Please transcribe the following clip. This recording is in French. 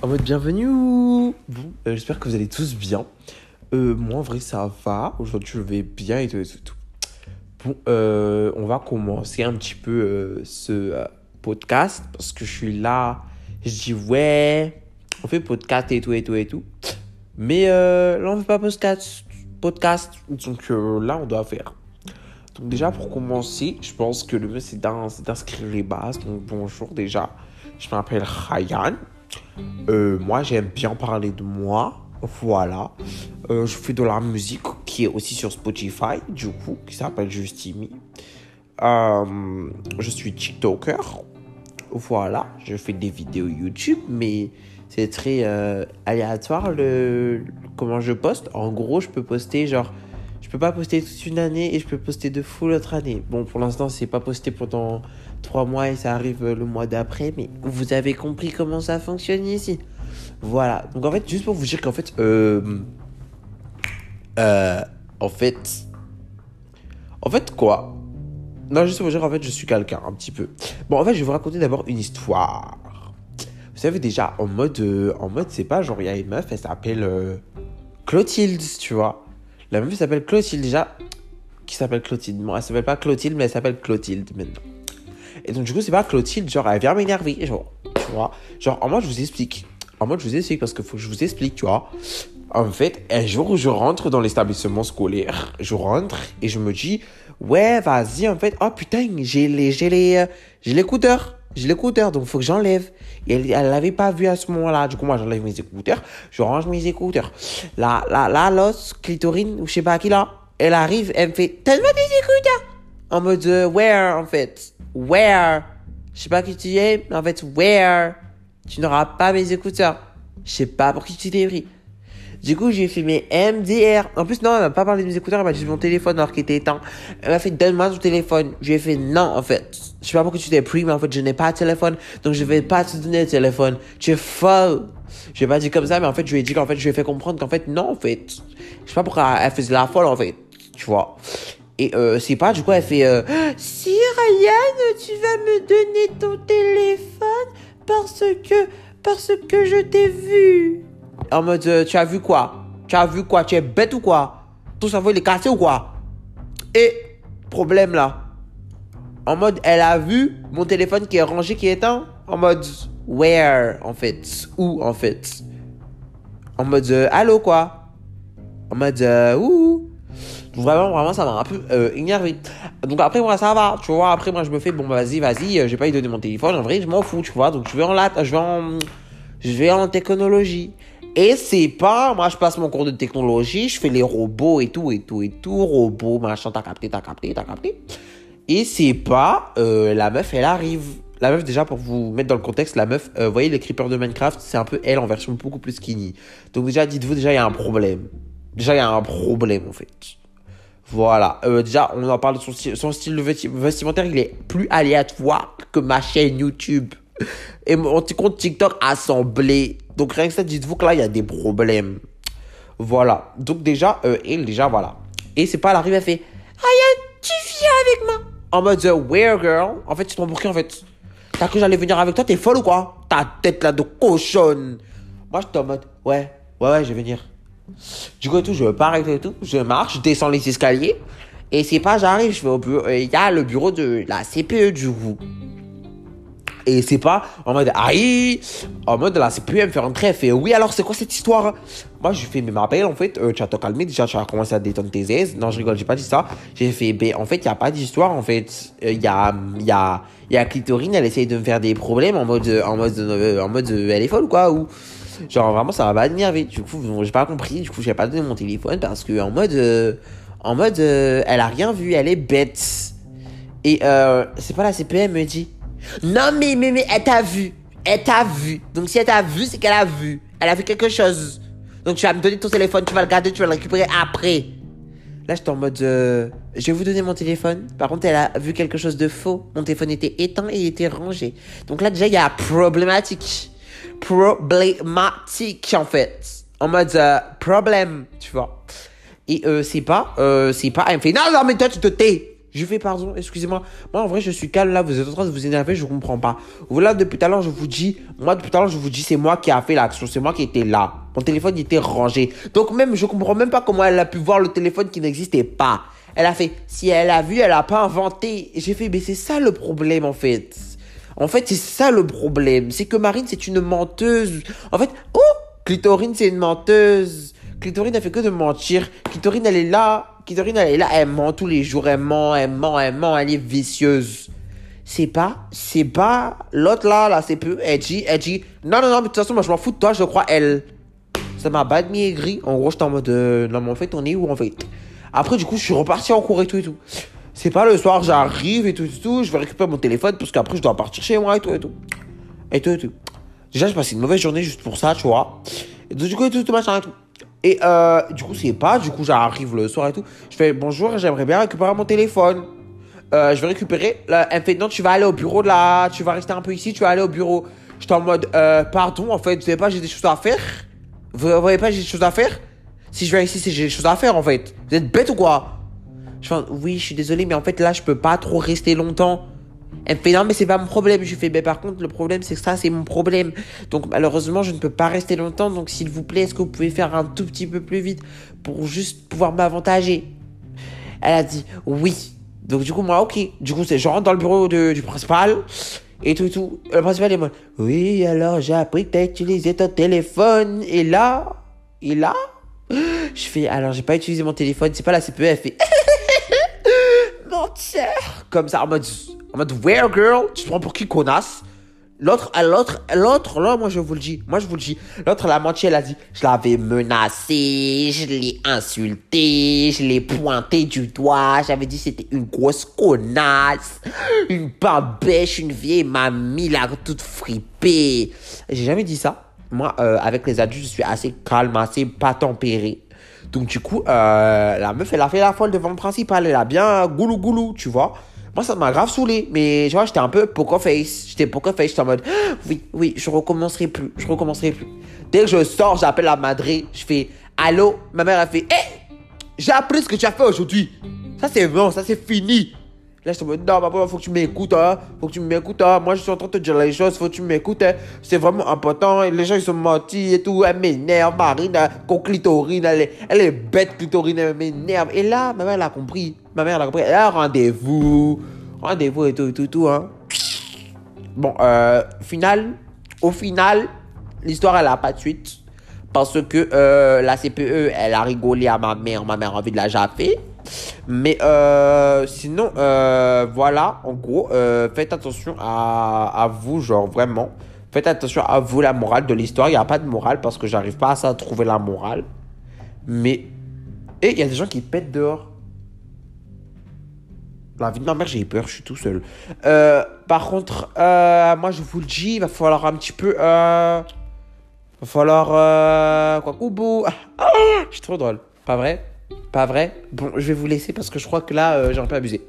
En mode bienvenue Bon, euh, j'espère que vous allez tous bien. Euh, moi, en vrai, ça va. Aujourd'hui, je vais bien et tout et tout. Bon, euh, on va commencer un petit peu ce podcast parce que je suis là. Je dis ouais, on fait podcast et tout et tout et tout. Mais là, on fait pas podcast. podcast. Donc là, on doit faire. Donc déjà, pour commencer, je pense que le mieux, c'est d'inscrire les bases. Donc bonjour déjà. Je m'appelle Ryan. Euh, moi, j'aime bien parler de moi. Voilà. Euh, je fais de la musique qui est aussi sur Spotify, du coup, qui s'appelle Justimi. Euh, je suis TikToker. Voilà. Je fais des vidéos YouTube, mais c'est très euh, aléatoire le comment je poste. En gros, je peux poster genre. Je peux pas poster toute une année et je peux poster de fou l'autre année. Bon, pour l'instant, c'est pas posté pendant trois mois et ça arrive le mois d'après, mais vous avez compris comment ça fonctionne ici. Voilà. Donc en fait, juste pour vous dire qu'en fait, euh, euh, en fait, en fait quoi? Non, juste pour vous dire en fait, je suis quelqu'un un petit peu. Bon, en fait, je vais vous raconter d'abord une histoire. Vous savez déjà, en mode, euh, en mode, c'est pas genre il y a une meuf, elle s'appelle euh, Clotilde, tu vois. La meuf elle s'appelle Clotilde déjà, qui s'appelle Clotilde. Bon, elle s'appelle pas Clotilde, mais elle s'appelle Clotilde maintenant. Et donc du coup, c'est pas Clotilde, genre elle vient m'énerver, genre, tu vois. Genre en mode, je vous explique. En mode, je vous explique parce qu'il faut que je vous explique, tu vois. En fait, un jour, je rentre dans l'établissement scolaire, je rentre et je me dis, ouais, vas-y, en fait, oh putain, j'ai les, j'ai les, euh, j'ai l'écouteur. J'ai l'écouteur, donc faut que j'enlève. Et elle, elle l'avait pas vu à ce moment-là. Du coup, moi, j'enlève mes écouteurs. Je range mes écouteurs. La, la, la, l'os, clitorine, ou je sais pas qui là, elle arrive, elle me fait, donne-moi tes écouteurs? En mode, euh, where, en fait. Where? Je sais pas qui tu es, mais en fait, where? Tu n'auras pas mes écouteurs. Je sais pas pour qui tu t'es pris. Du coup, j'ai fait mes MDR. En plus, non, elle m'a pas parlé de mes écouteurs, elle m'a dit mon téléphone alors qu'il était éteint. Elle m'a fait donne-moi ton téléphone. J'ai fait non, en fait. Je sais pas pourquoi tu t'es pris, mais en fait, je n'ai pas de téléphone, donc je vais pas te donner le téléphone. Tu es folle. Je pas dit comme ça, mais en fait, je lui ai dit qu'en fait, je lui ai fait comprendre qu'en fait, non, en fait. Je sais pas pourquoi elle faisait la folle, en fait. Tu vois. Et euh, c'est pas, du coup, elle fait euh, Si Ryan, tu vas me donner ton téléphone parce que, parce que je t'ai vu. En mode, euh, tu as vu quoi? Tu as vu quoi? Tu es bête ou quoi? Ton cerveau, il est cassé ou quoi? Et, problème là. En mode, elle a vu mon téléphone qui est rangé, qui est éteint. En mode, where, en fait? Où, en fait? En mode, euh, allô, quoi? En mode, euh, ouh vraiment, vraiment, ça m'a un peu euh, énervé. Donc après, moi, ça va, tu vois. Après, moi, je me fais, bon, bah, vas-y, vas-y, j'ai pas eu donner mon téléphone. En vrai, je m'en fous, tu vois. Donc je vais en lat, je vais en, je vais en technologie. Et c'est pas, moi, je passe mon cours de technologie, je fais les robots et tout, et tout, et tout, robots, machin, t'as capté, t'as capté, t'as capté. Et c'est pas, euh, la meuf, elle arrive. La meuf, déjà, pour vous mettre dans le contexte, la meuf, euh, vous voyez, les creepers de Minecraft, c'est un peu elle en version beaucoup plus skinny. Donc déjà, dites-vous, déjà, il y a un problème. Déjà, il y a un problème, en fait. Voilà. Euh, déjà, on en parle de son style, son style vestimentaire, il est plus aléatoire que ma chaîne YouTube. Et mon petit compte TikTok assemblé. Donc rien que ça, dites-vous que là, il y a des problèmes. Voilà. Donc déjà, euh, elle, déjà, voilà. Et c'est pas, elle arrive, elle fait Ryan, tu viens avec moi En mode, euh, where girl? En fait, tu te prends pour en fait T'as cru que j'allais venir avec toi T'es folle ou quoi? Ta tête là de cochonne Moi, j'étais en mode, ouais, ouais, ouais, je vais venir. Du coup, et tout, je pars et tout, et je marche, je descends les escaliers. Et c'est pas, j'arrive, je vais au bureau. Il y a le bureau de la CPE du coup. Et c'est pas en mode aïe, en mode la CPE, elle me fait rentrer, elle fait oui, alors c'est quoi cette histoire? Moi, je fais, ma belle, en fait, euh, tu as te calmer, déjà, tu as commencé à détendre tes aises. Non, je rigole, j'ai pas dit ça. J'ai fait, ben, en fait, il y a pas d'histoire, en fait. Il y a, y a, y a Clitorine, elle essaye de me faire des problèmes en mode, en mode, euh, en mode, euh, elle est folle quoi, ou. Genre vraiment ça va pas m'énerver. Du coup j'ai pas compris. Du coup j'ai pas donné mon téléphone parce que en mode euh, en mode euh, elle a rien vu, elle est bête. Et euh, c'est pas la CPM me dit. Non mais mais mais elle t'a vu, elle t'a vu. Donc si elle t'a vu c'est qu'elle a vu. Elle a vu quelque chose. Donc tu vas me donner ton téléphone, tu vas le garder, tu vas le récupérer après. Là j'étais en mode euh, je vais vous donner mon téléphone. Par contre elle a vu quelque chose de faux. Mon téléphone était éteint et il était rangé. Donc là déjà il y a problématique problématique en fait en mode euh, problème tu vois et euh, c'est pas euh, c'est pas elle me fait non non mais toi tu te tais Je fais pardon, excusez-moi. Moi, en vrai, je suis calme là. Vous êtes en train de vous énerver, je comprends pas. Voilà, depuis tout à l'heure, je vous dis, moi, depuis tout à l'heure, je vous dis, c'est moi qui a fait l'action. C'est moi qui étais là. Mon téléphone il était rangé. Donc, même, je comprends même pas comment elle a pu voir le téléphone qui n'existait pas. Elle a fait, si elle a vu, elle a pas inventé. J'ai fait, mais c'est ça le problème, en fait. En fait, c'est ça le problème. C'est que Marine, c'est une menteuse. En fait, oh, Clitorine, c'est une menteuse. Clitorine, elle fait que de mentir. Clitorine, elle est là. Clitorine, elle est là. Elle ment tous les jours. Elle ment, elle ment, elle ment. Elle est vicieuse. C'est pas, c'est pas l'autre là, là, c'est peu. Elle dit, elle dit, non, non, non, mais de toute façon, moi, je m'en fous de toi, je crois elle. Ça m'a bad aigri. En gros, j'étais en mode, euh, non, mais en fait, on est où en fait? Après, du coup, je suis reparti en cours et tout et tout. C'est pas le soir, j'arrive et tout et tout. Je vais récupérer mon téléphone parce qu'après, je dois partir chez moi et tout et tout. Et tout et tout. Déjà, j'ai passé une mauvaise journée juste pour ça, tu vois. Et du coup, et tout, tout machin et tout. Et euh, du coup, c'est pas. Du coup, j'arrive le soir et tout. Je fais bonjour, j'aimerais bien récupérer mon téléphone. Euh, je vais récupérer. Là, elle me fait non, tu vas aller au bureau de là. Tu vas rester un peu ici, tu vas aller au bureau. J'étais en mode euh, pardon, en fait, vous savez pas, j'ai des choses à faire? Vous voyez pas, j'ai des choses à faire? Si je viens ici, c'est j'ai des choses à faire en fait. Vous êtes bête ou quoi? Je fais oui, je suis désolé, mais en fait là, je peux pas trop rester longtemps. Elle me fait non mais c'est pas mon problème. Je fais mais par contre le problème c'est que ça c'est mon problème. Donc malheureusement je ne peux pas rester longtemps. Donc s'il vous plaît est-ce que vous pouvez faire un tout petit peu plus vite pour juste pouvoir m'avantager? Elle a dit oui. Donc du coup moi ok. Du coup c'est je rentre dans le bureau du principal et tout et tout. Le principal est moi. Oui alors j'ai appris que t'as utilisé ton téléphone et là et là je fais alors j'ai pas utilisé mon téléphone. C'est pas la CPE. Elle fait menteur comme ça en mode en mode, where girl? Tu te prends pour qui, connasse? L'autre, l'autre, l'autre, là, moi je vous le dis, moi je vous le dis. L'autre, la menti, elle a dit, je l'avais menacé, je l'ai insulté, je l'ai pointé du doigt, j'avais dit c'était une grosse connasse, une bêche, une vieille mamie là, toute fripée. J'ai jamais dit ça. Moi, euh, avec les adultes, je suis assez calme, assez pas tempéré. Donc du coup, euh, la meuf, elle a fait la folle devant le principal, elle a bien goulou goulou, tu vois. Moi, ça m'a grave saoulé. Mais tu vois, j'étais un peu poker face. J'étais poker face. J'étais en mode, oui, oui, je recommencerai plus. Je recommencerai plus. Dès que je sors, j'appelle la madré. Je fais, allô? Ma mère, a fait, hé, hey, j'ai appris ce que tu as fait aujourd'hui. Ça, c'est bon, ça, c'est fini. Là, je te dis, non, papa, faut que tu m'écoutes, hein. Faut que tu m'écoutes, hein. Moi, je suis en train de te dire les choses, faut que tu m'écoutes, hein. C'est vraiment important. Les gens, ils sont mentis et tout. Elle m'énerve, Marine, hein. clitorine, elle est, elle est bête, clitorine, elle m'énerve. Et là, ma mère, elle a compris. Ma mère, elle a compris. Elle a rendez-vous. Rendez-vous et tout, tout, tout, hein. Bon, euh, final, au final, l'histoire, elle a pas de suite. Parce que euh, la CPE, elle a rigolé à ma mère. Ma mère a envie de la jaffer. Mais euh, sinon, euh, voilà, en gros, euh, faites attention à, à, vous, genre vraiment. Faites attention à vous, la morale de l'histoire. Il n'y a pas de morale parce que j'arrive pas à ça trouver la morale. Mais. Et il y a des gens qui pètent dehors. La vie de ma mère, j'ai peur, je suis tout seul. par contre, moi je vous le dis, il va falloir un petit peu. Il va falloir. quoi, Koubou. je suis trop drôle. Pas vrai? Pas vrai? Bon, je vais vous laisser parce que je crois que là, euh, j'ai un peu abusé.